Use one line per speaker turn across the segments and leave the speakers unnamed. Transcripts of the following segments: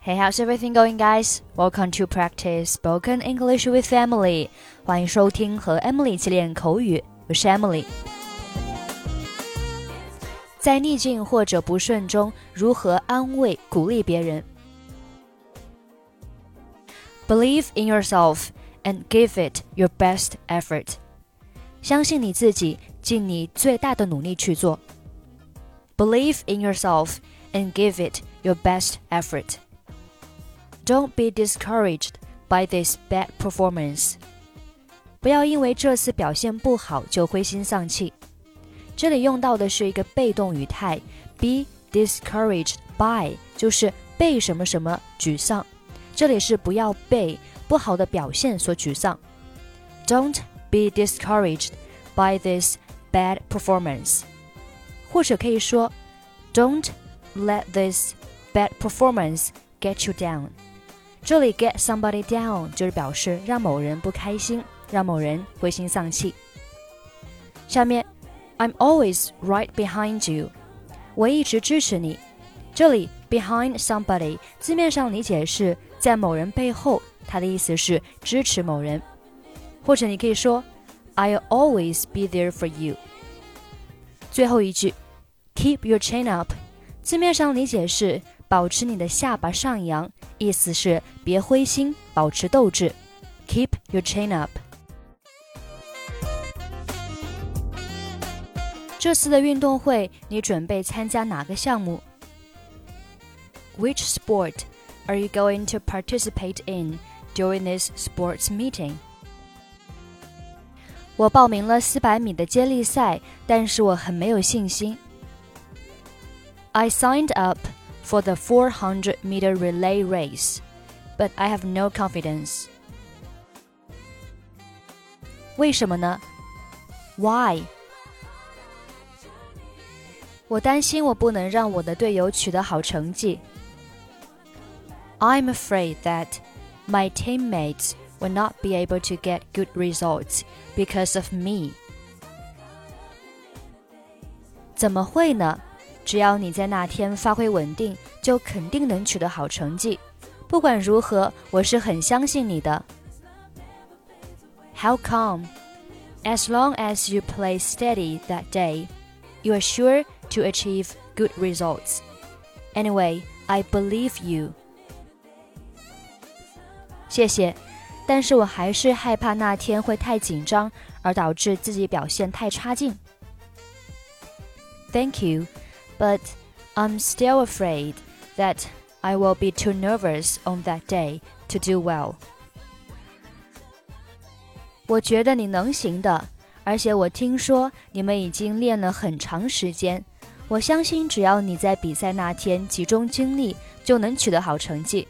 Hey, how's everything going, guys? Welcome to practice spoken English with Emily. 欢迎收听和 Emily 一起练口语，我是 Emily。在逆境或者不顺中，如何安慰、鼓励别人？Believe in yourself and give it your best effort. 相信你自己，尽你最大的努力去做。Believe in yourself and give it your best effort. Don't be discouraged by this bad performance. 不要因为这次表现不好就灰心丧气。这里用到的是一个被动语态，be discouraged by 就是被什么什么沮丧。这里是不要被不好的表现所沮丧。Don't be discouraged by this bad performance. 或者可以说，Don't let this bad performance get you down. 这里 get somebody down 就是表示让某人不开心，让某人灰心丧气。下面，I'm always right behind you，我一直支持你。这里 behind somebody 字面上理解是在某人背后，它的意思是支持某人。或者你可以说，I'll always be there for you。最后一句，keep your chin up，字面上理解是。保持你的下巴上扬，意思是别灰心，保持斗志。Keep your chin up。这次的运动会，你准备参加哪个项目？Which sport are you going to participate in during this sports meeting？我报名了四百米的接力赛，但是我很没有信心。I signed up for the 400 meter relay race, but I have no confidence. 为什么呢？Why？我担心我不能让我的队友取得好成绩。I'm afraid that my teammates will not be able to get good results because of me. 怎么会呢？ 只要你在那天发挥稳定，就肯定能取得好成绩。不管如何，我是很相信你的。How come? As long as you play steady that day, you are sure to achieve good results. Anyway, I believe you. 谢谢，但是我还是害怕那天会太紧张，而导致自己表现太差劲。Thank you but I'm still afraid that I will be too nervous on that day to do well. 我觉得你能行的，而且我听说你们已经练了很长时间。我相信只要你在比赛那天集中精力，就能取得好成绩。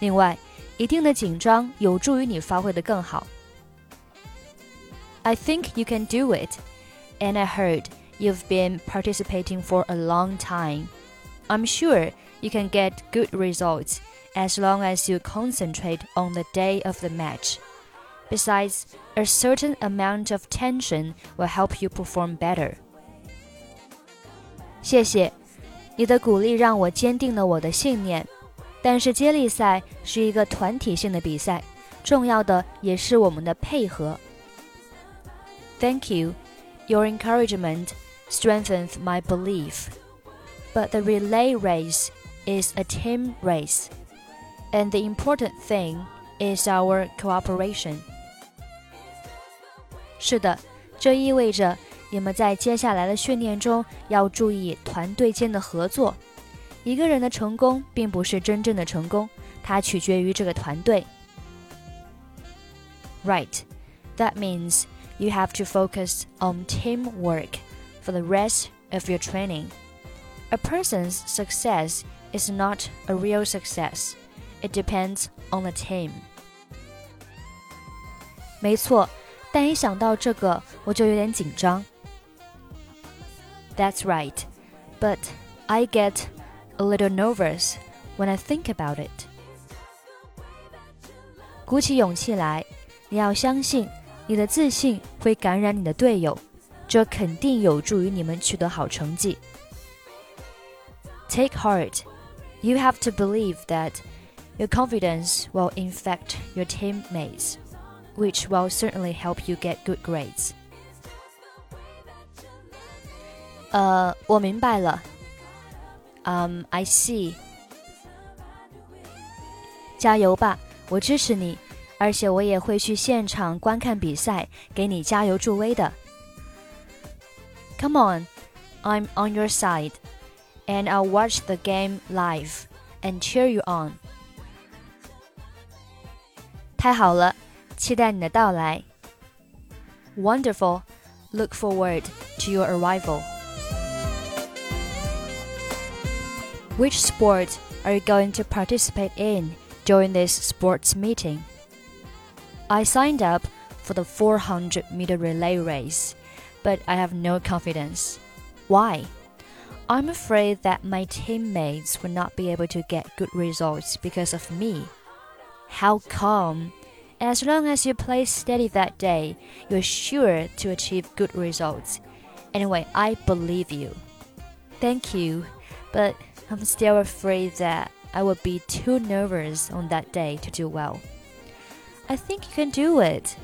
另外，一定的紧张有助于你发挥的更好。I think you can do it, and I heard You've been participating for a long time. I'm sure you can get good results as long as you concentrate on the day of the match. Besides, a certain amount of tension will help you perform better. 谢谢，你的鼓励让我坚定了我的信念。但是接力赛是一个团体性的比赛，重要的也是我们的配合。Thank you, your encouragement strengthened my belief. But the relay race is a team race, and the important thing is our cooperation. 是的，这意味着你们在接下来的训练中要注意团队间的合作。一个人的成功并不是真正的成功，它取决于这个团队。Right, that means you have to focus on teamwork for the rest of your training. A person's success is not a real success. It depends on the team. 没错，但一想到这个，我就有点紧张。That's right, but I get a little nervous when I think about it. 鼓起勇气来，你要相信，你的自信会感染你的队友。 这肯定有助于你们取得好成绩。Take heart. You have to believe that Your confidence will infect your teammates, which will certainly help you get good grades. 呃，我明白了。Um, I see. 加油吧，我支持你，而且我也会去现场观看比赛，给你加油助威的。 Come on, I'm on your side, and I'll watch the game live and cheer you on. 太好了，期待你的到来。Wonderful, look forward to your arrival. Which sport are you going to participate in during this sports meeting? I signed up for the 400 meter relay race, but I have no confidence. Why? I'm afraid that my teammates will not be able to get good results because of me. How come? As long as you play steady that day, you're sure to achieve good results. Anyway, I believe you. Thank you, but I'm still afraid that I will be too nervous on that day to do well. I think you can do it.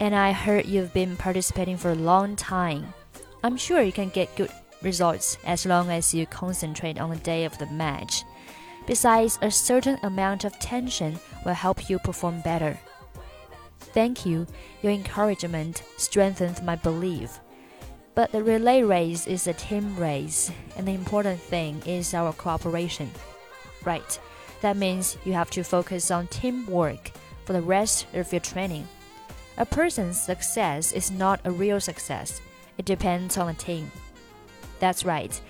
And I heard you've been participating for a long time. I'm sure you can get good results as long as you concentrate on the day of the match. Besides, a certain amount of tension will help you perform better. Thank you. Your encouragement strengthens my belief. But the relay race is a team race, and the important thing is our cooperation. Right, that means you have to focus on teamwork for the rest of your training. A person's success is not a real success, it depends on the team. That's right,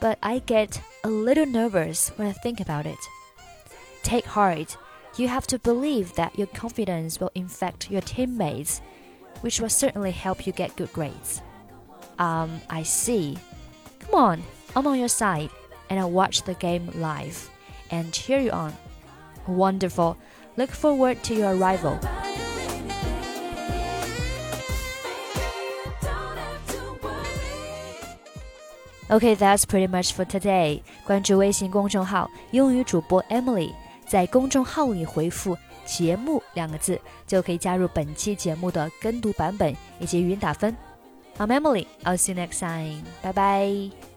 but I get a little nervous when I think about it. Take heart. You have to believe that your confidence will infect your teammates, which will certainly help you get good grades. Um, I see. Come on, I'm on your side, and I'll watch the game live and cheer you on. Wonderful. Look forward to your arrival. OK, that's pretty much for today. 关注微信公众号“英语主播 Emily”，在公众号里回复“节目”两个字，就可以加入本期节目的跟读版本以及语音打分。I'm Emily. I'll see you next time. Bye bye.